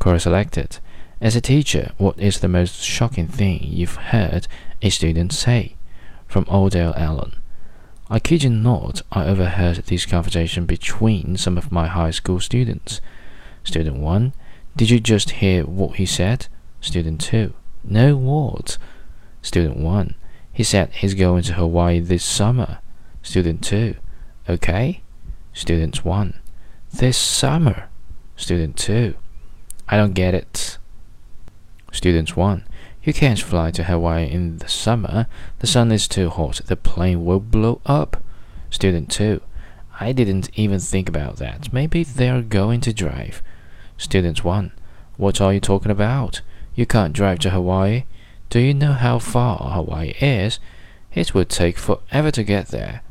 Quora selected. As a teacher, what is the most shocking thing you've heard a student say? From Odell Allen. I kid you not, I overheard this conversation between some of my high school students. Student 1. Did you just hear what he said? Student 2. No, what? Student 1. He said he's going to Hawaii this summer. Student 2. Okay. Student 1. This summer. Student 2. I don't get it. Student 1. You can't fly to Hawaii in the summer. The sun is too hot. The plane will blow up. Student 2. I didn't even think about that. Maybe they're going to drive. Student 1. What are you talking about? You can't drive to Hawaii. Do you know how far Hawaii is? It would take forever to get there.